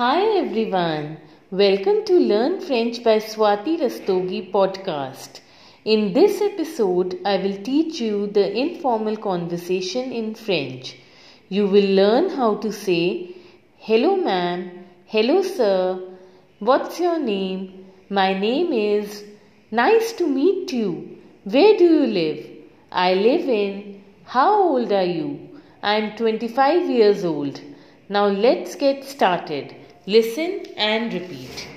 Hi everyone, welcome to Learn French by Swati Rastogi podcast. In this episode, I will teach you the informal conversation in French. You will learn how to say Hello ma'am, hello sir, what's your name? My name is Nice to meet you. Where do you live? I live in. How old are you? I am 25 years old. Now let's get started. Listen and repeat.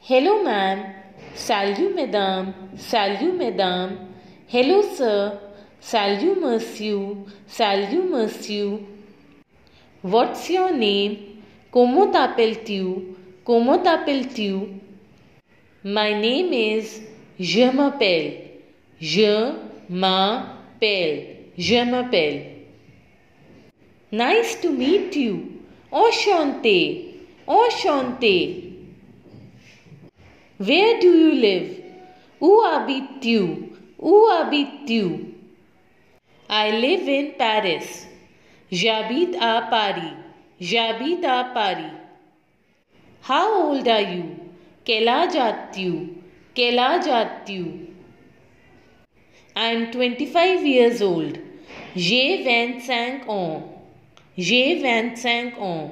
Hello, ma'am. Salut, madame. Salut, madame. Hello, sir. Salut, monsieur. Salut, monsieur. What's your name? Comment t'appelles-tu? Comment t'appelles-tu? My name is Je m'appelle. Je m'appelle. Je m'appelle. Nice to meet you. Enchanté. Enchanté. Where do you live? Où habites-tu? I live in Paris. J'habite à Paris. J'habite à Paris. How old are you? Quel âge as-tu? Quel âge as-tu? I am 25 years old. J'ai 25 ans. J'ai 25 ans.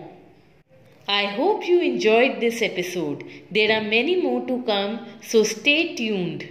I hope you enjoyed this episode. There are many more to come, so stay tuned.